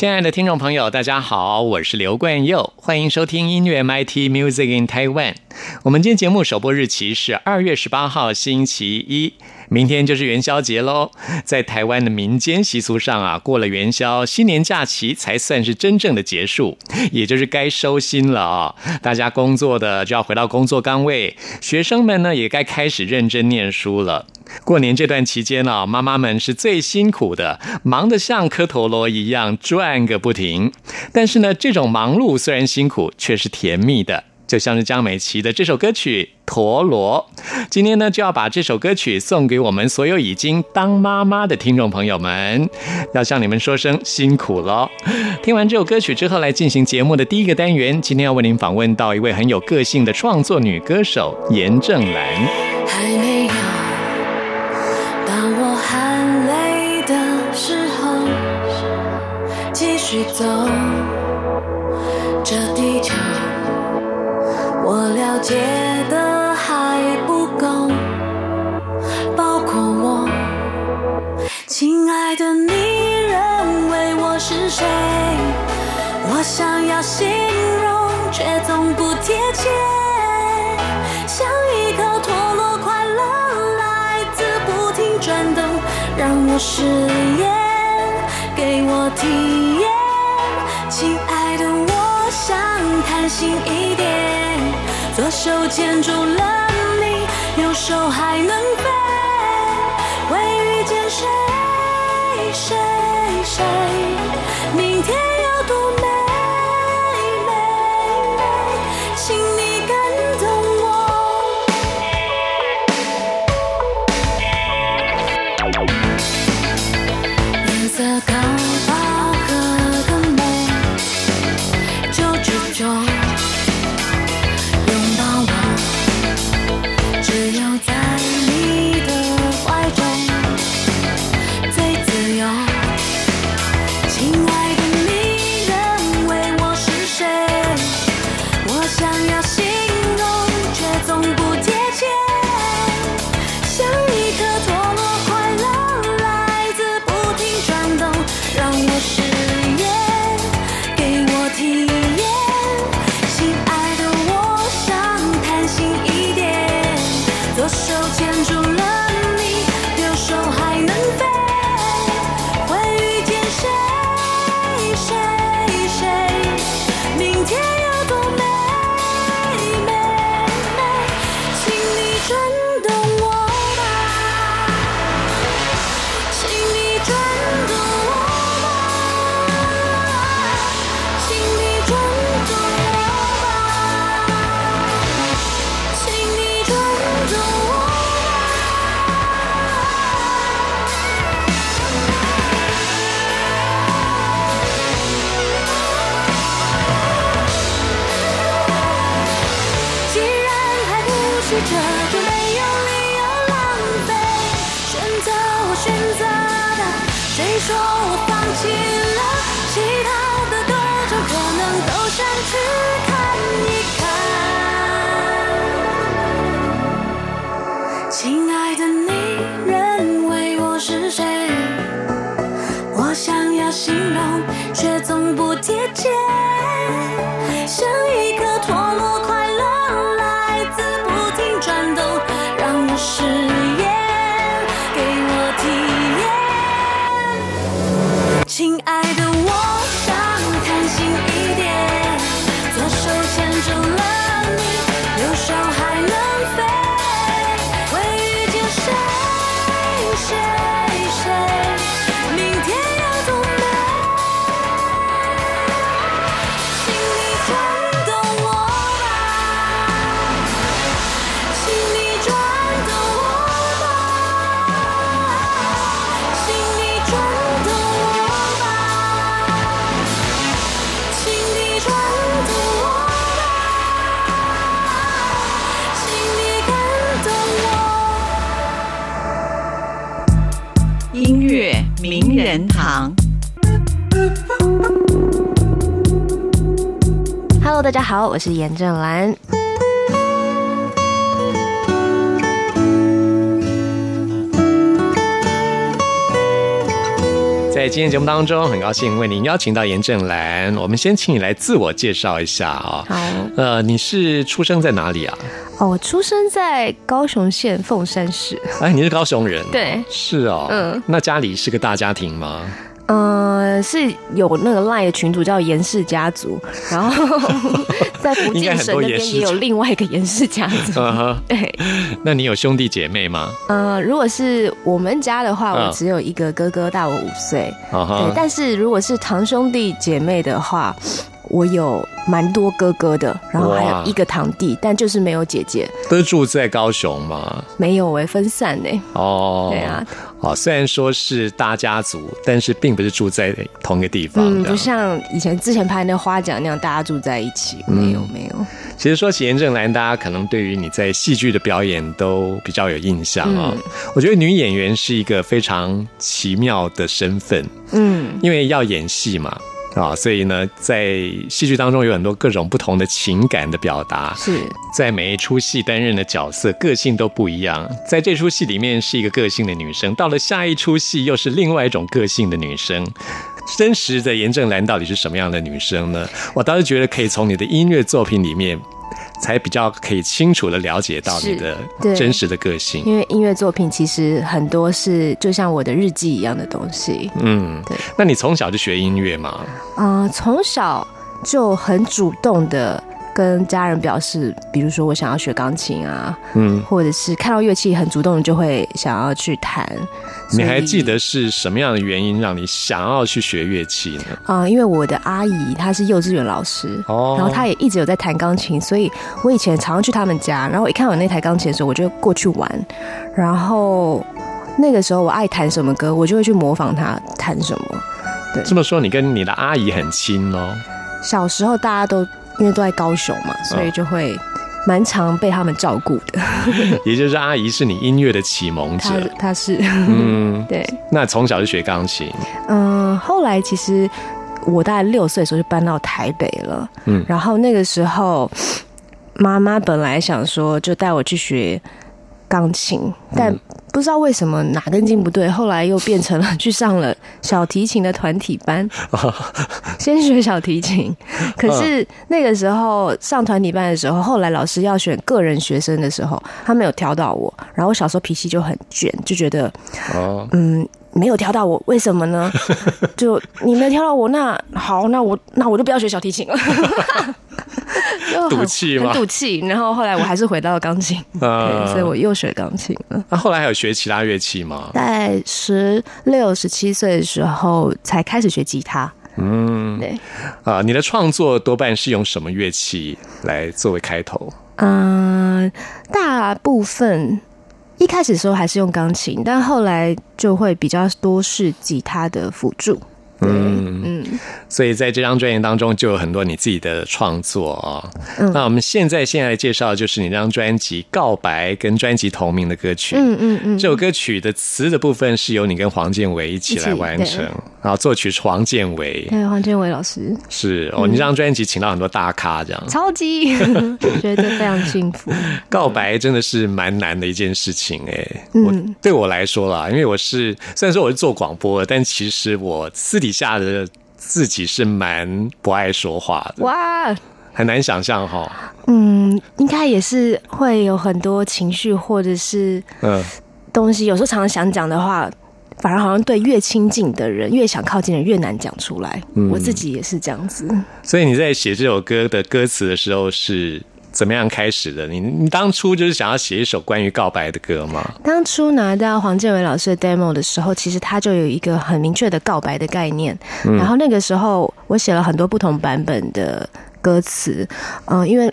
亲爱的听众朋友，大家好，我是刘冠佑，欢迎收听音乐 MIT Music in Taiwan。我们今天节目首播日期是二月十八号星期一，明天就是元宵节喽。在台湾的民间习俗上啊，过了元宵，新年假期才算是真正的结束，也就是该收心了啊。大家工作的就要回到工作岗位，学生们呢也该开始认真念书了。过年这段期间呢，妈妈们是最辛苦的，忙得像颗陀螺一样转个不停。但是呢，这种忙碌虽然辛苦，却是甜蜜的。就像是江美琪的这首歌曲《陀螺》，今天呢就要把这首歌曲送给我们所有已经当妈妈的听众朋友们，要向你们说声辛苦了。听完这首歌曲之后，来进行节目的第一个单元。今天要为您访问到一位很有个性的创作女歌手严正兰。还没有走这地球。我了解的还不够，包括我，亲爱的，你认为我是谁？我想要形容，却总不贴切，像一颗陀螺，快乐来自不停转动，让我试验，给我体心一点。左手牵住了你，右手还能飞，会遇见谁谁谁？选择的，谁说我放弃了？其他的歌手可能都想去看一看。亲爱的，你认为我是谁？我想要形容，却总不贴切，像一个 Hello，大家好，我是严正兰。在今天节目当中，很高兴为您邀请到严正兰。我们先请你来自我介绍一下啊、好，呃，你是出生在哪里啊？哦，我出生在高雄县凤山市。哎，你是高雄人？对是哦。嗯，那家里是个大家庭吗？呃，是有那个 LINE 的群主叫严氏家族，然后 在福建省那边也有另外一个严氏家族。对，那你有兄弟姐妹吗？呃，如果是我们家的话，嗯我只有一个哥哥，大我五岁。对，但是如果是堂兄弟姐妹的话，我有蛮多哥哥的，然后还有一个堂弟，但就是没有姐姐，都住在高雄吗？没有哎、分散哎、哦，对啊，哦，虽然说是大家族，但是并不是住在同一个地方。嗯，不像以前之前拍那花甲那样，大家住在一起，嗯没有没有。其实说起严正兰，大家可能对于你在戏剧的表演都比较有印象啊、嗯我觉得女演员是一个非常奇妙的身份，嗯，因为要演戏嘛。啊，所以呢，在戏剧当中有很多各种不同的情感的表达，是在每一出戏担任的角色个性都不一样。在这出戏里面是一个个性的女生，到了下一出戏又是另外一种个性的女生。真实的严正兰到底是什么样的女生呢？我倒是觉得可以从你的音乐作品里面，才比较可以清楚的了解到你的真实的个性。因为音乐作品其实很多是就像我的日记一样的东西。嗯对，那你从小就学音乐吗？嗯、从小就很主动的跟家人表示，比如说我想要学钢琴啊，嗯，或者是看到乐器很主动就会想要去弹。你还记得？是什么样的原因让你想要去学乐器呢？啊、因为我的阿姨她是幼稚园老师，哦然后她也一直有在弹钢琴，所以我以前常常去他们家，然后我一看到有那台钢琴的时候，我就过去玩，然后那个时候我爱弹什么歌，我就会去模仿她弹什么。对这么说，你跟你的阿姨很亲哦。小时候大家都因为都在高雄嘛，所以就会蛮常被他们照顾的。也就是阿姨是你音乐的启蒙者。她。她是。嗯，对，那从小就学钢琴，嗯，后来其实我大概六岁的时候就搬到台北了，嗯。然后那个时候妈妈本来想说就带我去学钢琴，但不知道为什么哪根筋不对，后来又变成了去上了小提琴的团体班，先学小提琴。可是那个时候上团体班的时候，后来老师要选个人学生的时候，他没有挑到我，然后我小时候脾气就很倔，就觉得哦，嗯，没有挑到我，为什么呢？就你没有挑到我，那好，那我那我就不要学小提琴了。赌气吗很赌气。然后后来我还是回到了钢琴，所以我又学钢琴了。那后来还有学其他乐器吗？在十六、十七岁的时候才开始学吉他。嗯，对，啊，你的创作多半是用什么乐器来作为开头？嗯、大部分一开始时候还是用钢琴，但后来就会比较多是吉他的辅助。嗯，嗯，所以在这张专辑当中就有很多你自己的创作啊、嗯。那我们现在现在介绍的就是你这张专辑《告白》跟专辑同名的歌曲。嗯嗯嗯，这首歌曲的词的部分是由你跟黄建伟一起来完成然后作曲是黄建伟。对黄建伟老师。是哦，你这张专辑请到很多大咖，这样。超级 觉得非常幸福。告白真的是蛮难的一件事情哎、嗯。我对我来说啦，因为我是虽然说我是做广播的，但其实我私底下的自己是蛮不爱说话的，哇，很难想象哈。嗯，应该也是会有很多情绪或者是嗯，东西，有时候常常想讲的话。反而好像对越亲近的人，越想靠近的人越难讲出来。我自己也是这样子。所以你在写这首歌的歌词的时候是怎么样开始的？你你当初就是想要写一首关于告白的歌吗？当初拿到黄建伟老师的 demo 的时候，其实他就有一个很明确的告白的概念。然后那个时候我写了很多不同版本的歌词，嗯、因为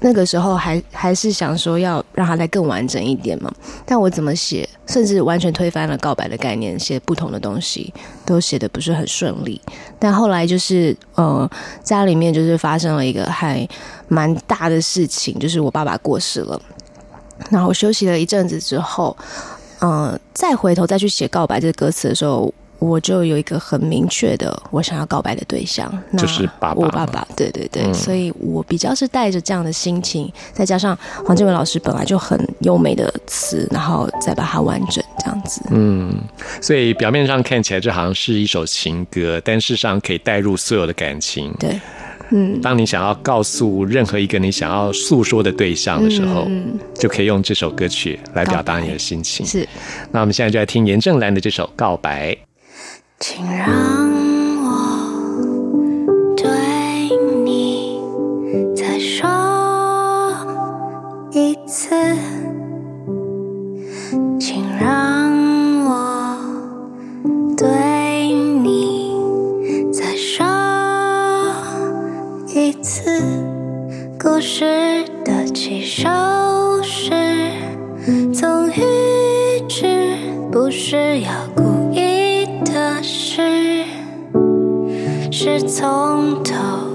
那个时候还还是想说要让它再更完整一点嘛。但我怎么写，甚至完全推翻了告白的概念，写不同的东西，都写的不是很顺利。但后来就是呃，家里面就是发生了一个还蛮大的事情，就是我爸爸过世了。然后休息了一阵子之后，嗯、再回头再去写告白这个歌词的时候，我我就有一个很明确的我想要告白的对象，那就是爸爸我爸爸，对对对，嗯所以我比较是带着这样的心情，再加上黄建伟老师本来就很优美的词，然后再把它完整这样子。嗯，所以表面上看起来这好像是一首情歌，但事实上可以带入所有的感情。对，嗯，当你想要告诉任何一个你想要诉说的对象的时候，嗯就可以用这首歌曲来表达你的心情。是那我们现在就来听严正兰的这首《告白》。请让我对你再说一次，请让我对你再说一次。故事的起手式，总预知不是要从头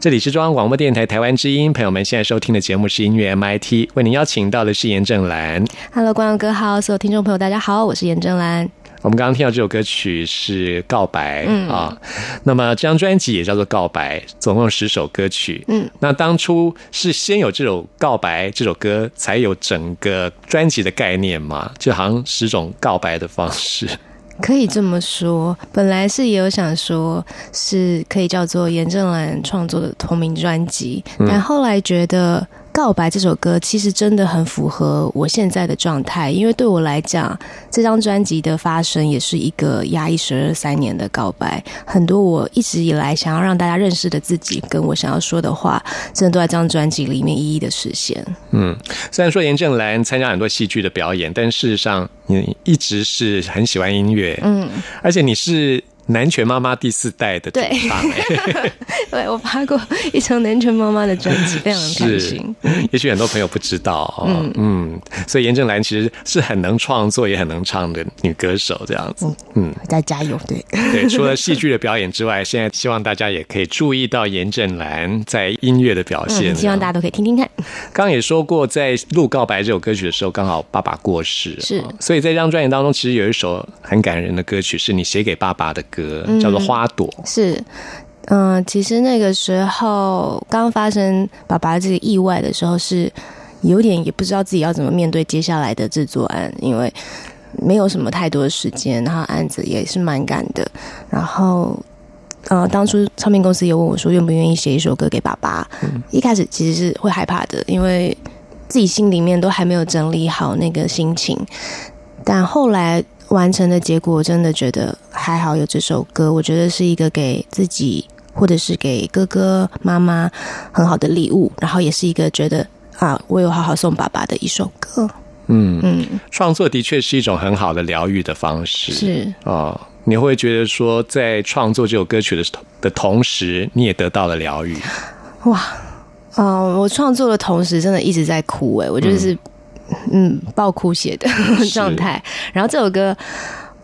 这里是中央广播电台台湾之音，朋友们现在收听的节目是音乐 MIT，为您邀请到的是严正兰。Hello，观众哥好，所有听众朋友大家好，我是严正兰。我们刚刚听到这首歌曲是《告白》嗯啊，那么这张专辑也叫做《告白》，总共十首歌曲。嗯，那当初是先有这首《告白》这首歌，才有整个专辑的概念嘛？就好像十种告白的方式。可以这么说，本来是也有想说是可以叫做严正兰创作的同名专辑，但后来觉得《告白》这首歌其实真的很符合我现在的状态，因为对我来讲，这张专辑的发生也是一个压抑十二三年的告白，很多我一直以来想要让大家认识的自己，跟我想要说的话，真的都在这张专辑里面一一的实现。嗯，虽然说严正兰参加很多戏剧的表演，但事实上你一直是很喜欢音乐，嗯，而且你是南拳妈妈第四代的主对唱、欸，对我发过一张南拳妈妈的专辑，非常开是心。，也许很多朋友不知道哦，嗯所以严正兰其实是很能创作也很能唱的女歌手，这样子，嗯，再加油，对。对，除了 戏剧的表演之外，现在希望大家也可以注意到严正兰在音乐的表现。嗯，希望大家都可以听听看。刚刚也说过，在录《告白》这首歌曲的时候，刚好爸爸过世，是哦所以在这张专辑当中，其实有一首很感人的歌曲，是你写给爸爸的歌，叫做《花朵》。是，嗯、其实那个时候刚发生爸爸这个意外的时候，是有点也不知道自己要怎么面对接下来的制作案，因为没有什么太多的时间，然后案子也是蛮赶的，然后。呃，当初唱片公司也问我说，愿不愿意写一首歌给爸爸。一开始其实是会害怕的，因为自己心里面都还没有整理好那个心情。但后来完成的结果，我真的觉得还好有这首歌，我觉得是一个给自己或者是给哥哥妈妈很好的礼物，然后也是一个觉得啊，我有好好送爸爸的一首歌。嗯，嗯，创作的确是一种很好的疗愈的方式。是哦，你会觉得说，在创作这首歌曲的的同时，你也得到了疗愈。哇，嗯、我创作的同时真的一直在哭诶，我就是嗯爆哭写的 状态。然后这首歌。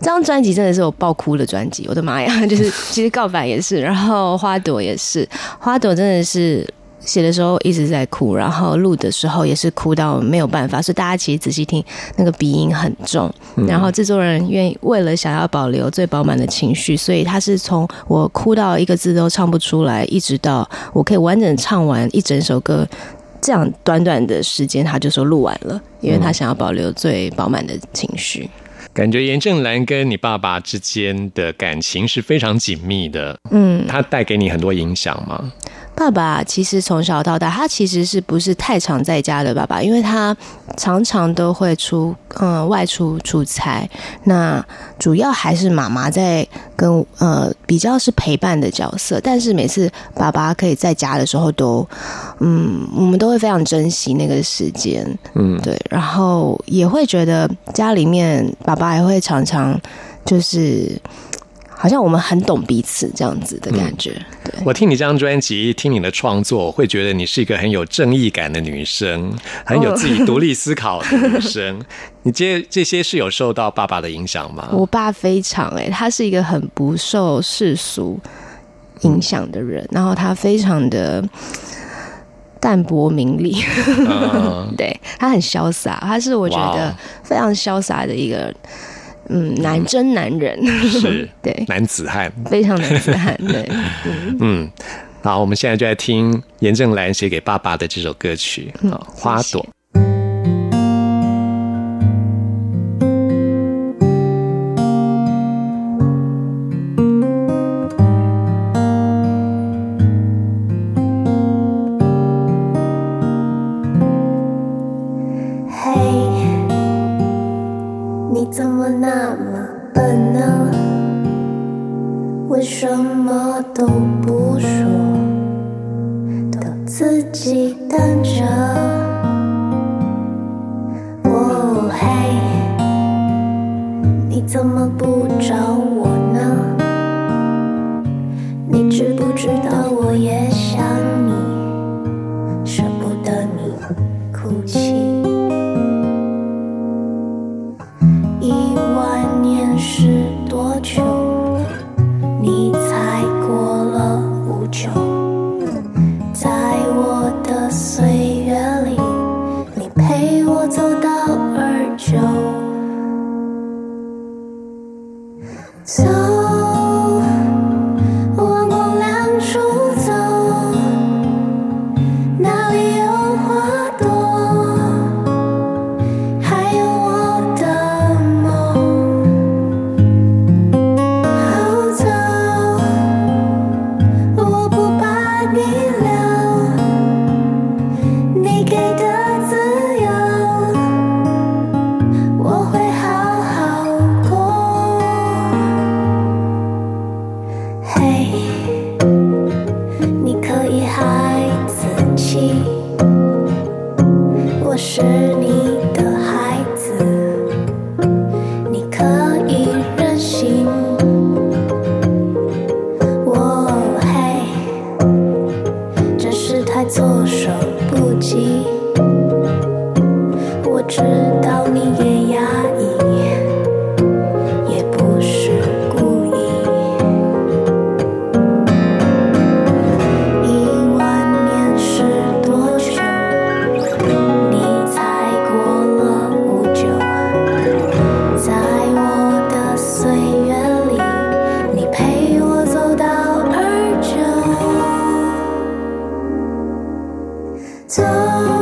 这张专辑真的是我爆哭的专辑，我的妈呀！就是 其实告白也是，然后花朵也是，花朵真的是写的时候一直在哭，然后录的时候也是哭到没有办法，所以大家其实仔细听，那个鼻音很重。然后制作人愿意为了想要保留最饱满的情绪，所以他是从我哭到一个字都唱不出来，一直到我可以完整唱完一整首歌。这样短短的时间，他就说录完了，因为他想要保留最饱满的情绪。感觉严正兰跟你爸爸之间的感情是非常紧密的，嗯，他带给你很多影响吗？爸爸其实从小到大，他其实是不是太常在家的爸爸？因为他常常都会出嗯外出出差，那主要还是妈妈在跟呃比较是陪伴的角色。但是每次爸爸可以在家的时候都，嗯，我们都会非常珍惜那个时间，嗯，对，然后也会觉得家里面爸爸也会常常就是。好像我们很懂彼此这样子的感觉，对。我听你这张专辑，听你的创作，我会觉得你是一个很有正义感的女生，很有自己独立思考的女生。你这这些是有受到爸爸的影响吗？我爸非常哎、他是一个很不受世俗影响的人，然后他非常的淡泊名利，嗯 对他很潇洒，他是我觉得非常潇洒的一个嗯男真男人，是 对，男子汉。非常男子汉，对，嗯，好，我们现在就来听严正兰写给爸爸的这首歌曲好，《花朵》。嘿，走，九。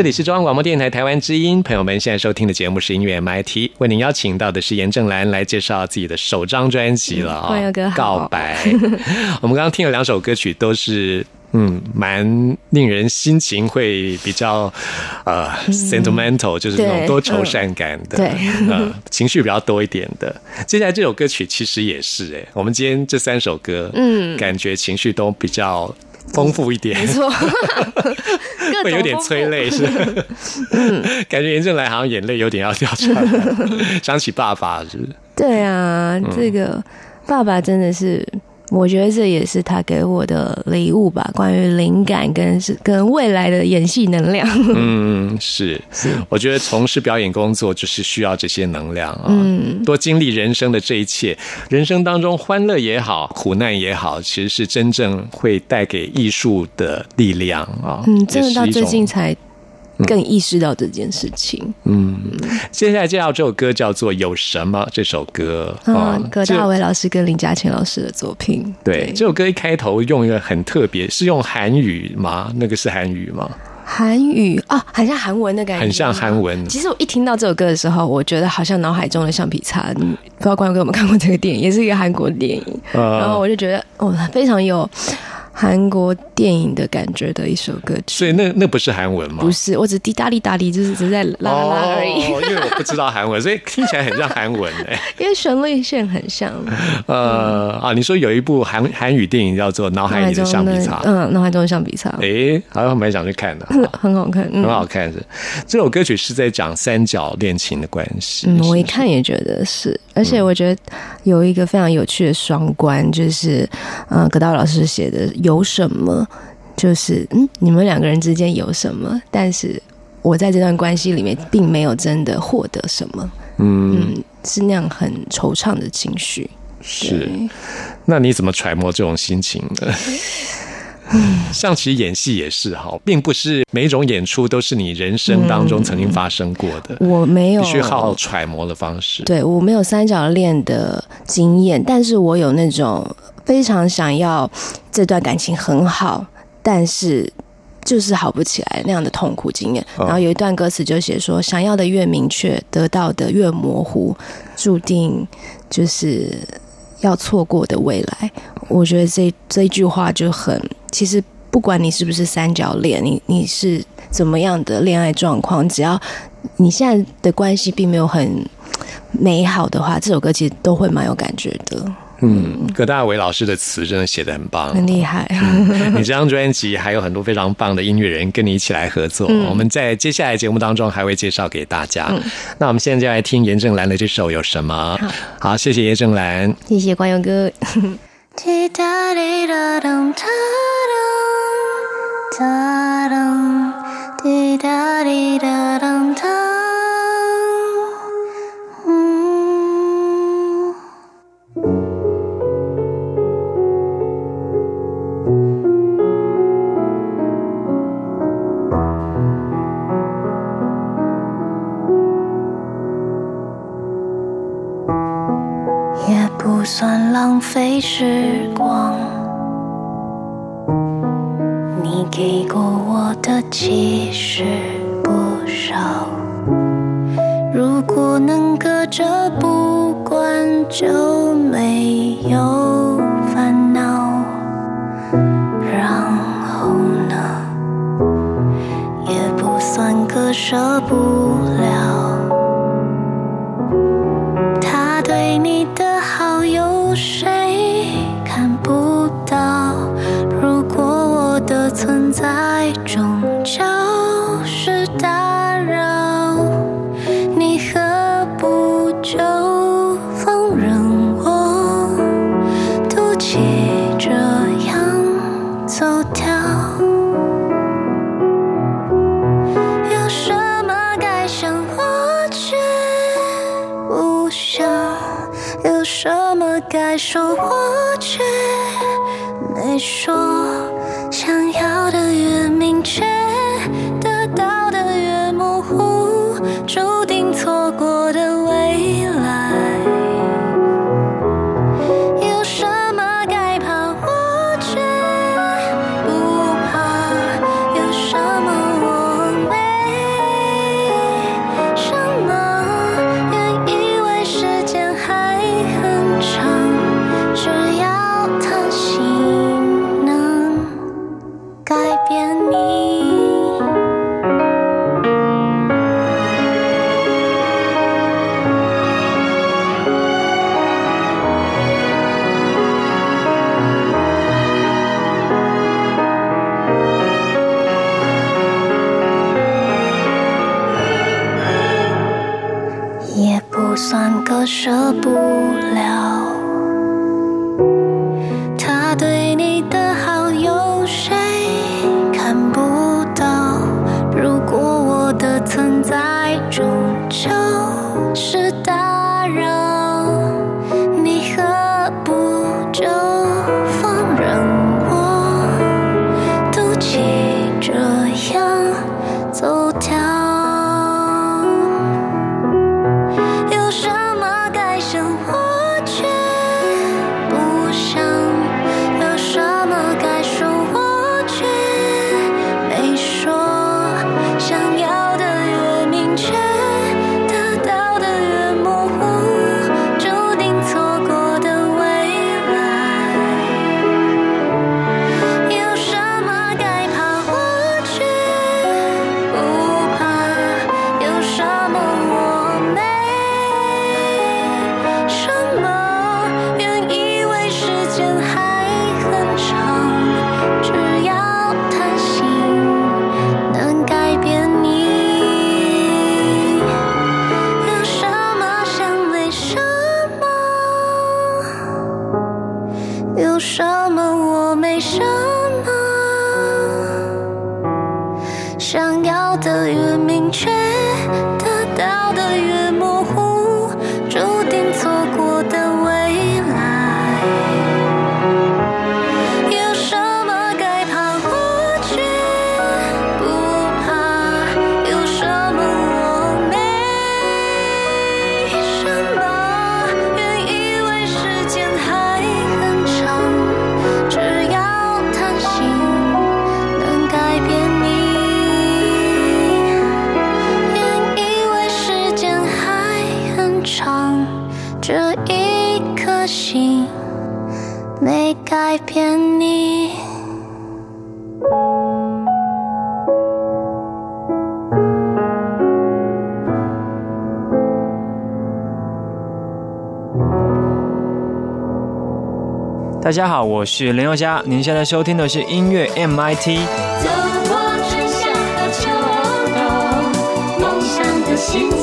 这里是中央广播电台台湾之音，朋友们现在收听的节目是音乐 MIT，为您邀请到的是严正兰来介绍自己的首张专辑了啊、欢迎哥好告白。我们刚刚听了两首歌曲，都是。嗯，蛮令人心情会比较呃、sentimental，就是那种多愁善感的，对呃，情绪比较多一点的。接下来这首歌曲其实也是哎、我们今天这三首歌，嗯感觉情绪都比较丰富一点，没错，会有点催泪，是，感觉严正来好像眼泪有点要掉出来，想起爸爸是不是？对啊，嗯。这个爸爸真的是，我觉得这也是他给我的礼物吧，关于灵感跟是跟未来的演戏能量。嗯，是，我觉得从事表演工作就是需要这些能量啊，嗯多经历人生的这一切，人生当中欢乐也好，苦难也好，其实是真正会带给艺术的力量啊。嗯，真的到最近才更意识到这件事情。嗯，接下来介绍这首歌叫做《有什么》这首歌啊嗯，葛大为老师跟林嘉倩老师的作品。对，这首歌一开头用一个很特别，是用韩语吗？那个是韩语吗？韩语啊，很像韩文的感觉，很像韩文其实我一听到这首歌的时候，我觉得好像脑海中的橡皮擦。嗯不知道观众有没有看过这个电影，也是一个韩国电影。呃然后我就觉得哦，非常有韩国电影的感觉的一首歌曲。所以那那不是韩文吗？不是，我只滴答滴答滴，就是只是在啦啦啦而已。哦，因为我不知道韩文，所以听起来很像韩文哎、因为旋律线很像，呃啊，你说有一部韩韩语电影叫做《脑海里的橡皮擦》，嗯，脑海中的橡皮擦，哎、好像蛮想去看的，很好看，嗯很好看是。这首歌曲是在讲三角恋情的关系。嗯，我一看也觉得是，而且我觉得有一个非常有趣的双关，就是嗯，葛大老师写的有什么，就是嗯，你们两个人之间有什么，但是我在这段关系里面并没有真的获得什么，嗯，嗯，是那样很惆怅的情绪。是。那你怎么揣摩这种心情呢？像其实演戏也是哈，并不是每一种演出都是你人生当中曾经发生过的，我没有必须靠揣摩的方式。对我没有三角恋的经验，但是我有那种非常想要这段感情很好，但是就是好不起来那样的痛苦经验。然后有一段歌词就写说，想要的越明确，得到的越模糊，注定就是要错过的未来。我觉得这这一句话就很，其实不管你是不是三角恋，你你是怎么样的恋爱状况，只要你现在的关系并没有很美好的话，这首歌其实都会蛮有感觉的，嗯，葛大为老师的词真的写的很棒，很厉害。你这张专辑还有很多非常棒的音乐人跟你一起来合作，嗯我们在接下来节目当中还会介绍给大家。那我们现在就来听严正兰的这首有什么？好，谢谢严正兰。谢谢光佑哥。浪费时光。你给过我的其实不少，如果能隔着不管，就错过的没改变你。大家好我是林宥嘉您现在收听的是音乐 mit 走过春夏和秋冬梦想的星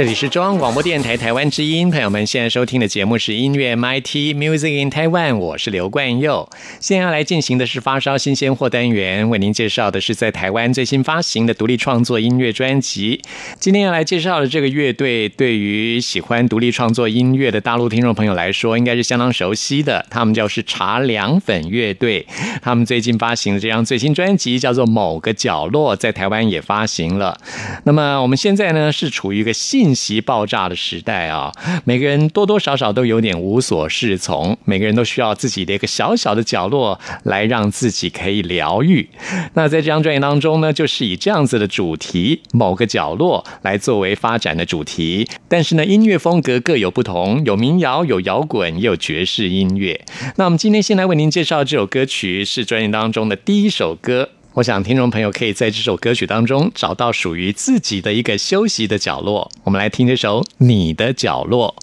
这里是中央广播电台台湾之音，朋友们现在收听的节目是音乐 MIT Music in Taiwan，我是刘冠佑。现在要来进行的是发烧新鲜货单元，为您介绍的是在台湾最新发行的独立创作音乐专辑。今天要来介绍的这个乐队，对于喜欢独立创作音乐的大陆听众朋友来说，应该是相当熟悉的。他们叫是茶凉粉乐队，他们最近发行的这张最新专辑叫做《某个角落》，在台湾也发行了。那么我们现在呢，是处于一个信信息爆炸的时代啊，每个人多多少少都有点无所适从，每个人都需要自己的一个小小的角落来让自己可以疗愈。那在这张专辑当中呢，就是以这样子的主题“某个角落”来作为发展的主题，但是呢，音乐风格各有不同，有民谣，有摇滚，也有爵士音乐。那我们今天先来为您介绍这首歌曲，是专辑当中的第一首歌。我想听众朋友可以在这首歌曲当中找到属于自己的一个休息的角落。我们来听这首《你的角落》。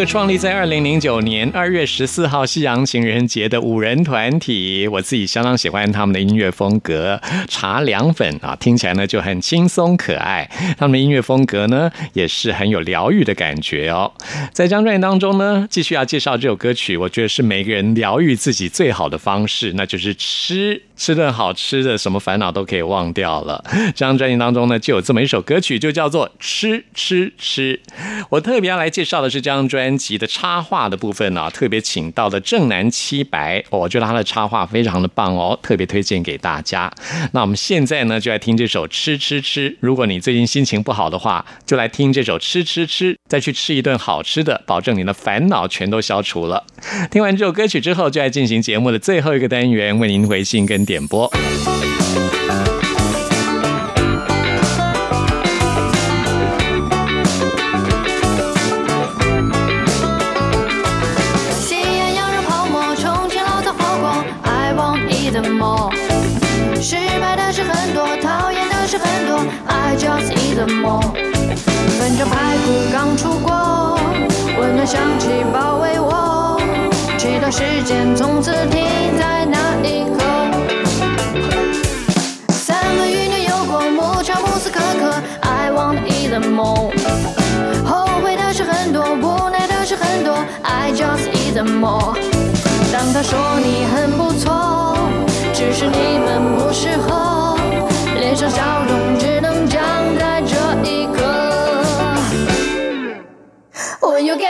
个创立在二零零九年二月十四号西洋情人节的五人团体，我自己相当喜欢他们的音乐风格。茶凉粉啊，听起来呢就很轻松可爱。他们的音乐风格呢也是很有疗愈的感觉哦。在张专辑当中呢，继续要介绍这首歌曲，我觉得是每个人疗愈自己最好的方式，那就是吃。吃顿好吃的，什么烦恼都可以忘掉了。这张专辑当中呢，就有这么一首歌曲，就叫做《吃吃吃》。我特别要来介绍的是这张专专辑的插画的部分呢，特别请到的正南七白，我觉得他的插画非常的棒哦，特别推荐给大家。那我们现在呢，就来听这首《吃吃吃》。如果你最近心情不好的话，就来听这首《吃吃吃》，再去吃一顿好吃的，保证你的烦恼全都消除了。听完这首歌曲之后，就来进行节目的最后一个单元，为您回信跟。点播。Just eat more。粉蒸排骨刚出锅，温暖香气包围我，直到时间从此停在那一刻。I want eat more。后悔的事很多，无奈的事很多，I just eat more。当他说你很不错，只是你们不适合，脸上笑容 yo que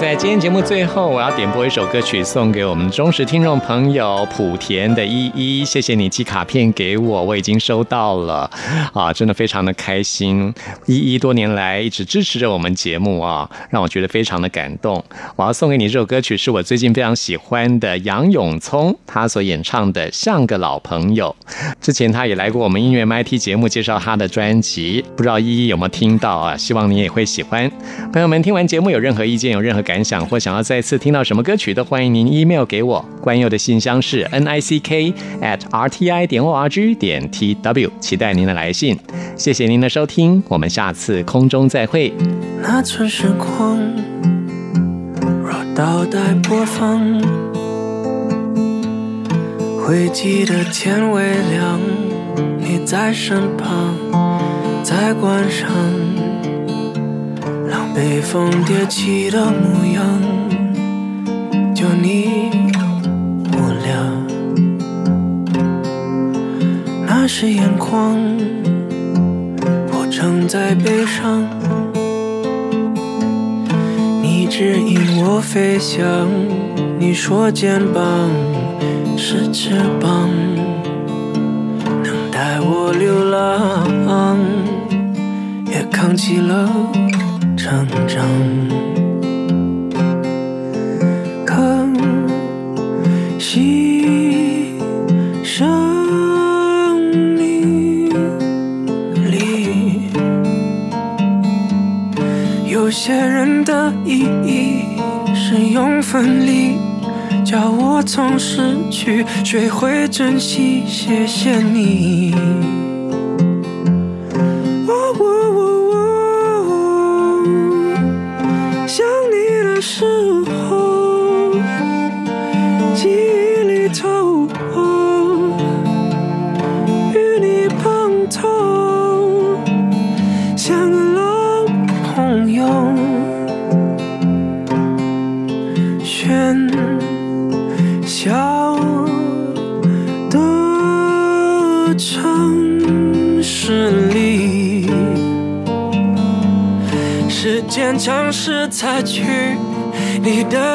在今天节目最后，我要点播一首歌曲送给我们忠实听众朋友莆田的依依，谢谢你寄卡片给我，我已经收到了，啊，真的非常的开心。依依多年来一直支持着我们节目啊，让我觉得非常的感动。我要送给你这首歌曲，是我最近非常喜欢的杨永聪他所演唱的《像个老朋友》。之前他也来过我们音乐 MT 节目介绍他的专辑，不知道依依有没有听到啊？希望你也会喜欢。朋友们，听完节目有任何意见，有任何感想，或想要再次听到什么歌曲，都欢迎您 email 给我。关佑的信箱是 n i c k at r t i 点 o r g 点 t w，期待您的来信。谢谢您的收听，我们下次空中再会。那存时光，若倒带播放，会记得天微亮，你在身旁，再关上，北风叠起的模样，就你我俩，那是眼眶，我正在悲伤。你指引我飞翔，你说肩膀是翅膀，能带我流浪，也扛起了成长。可惜生命里。有些人的意义是用分离，叫我从失去学会珍惜。谢谢你。擦去你的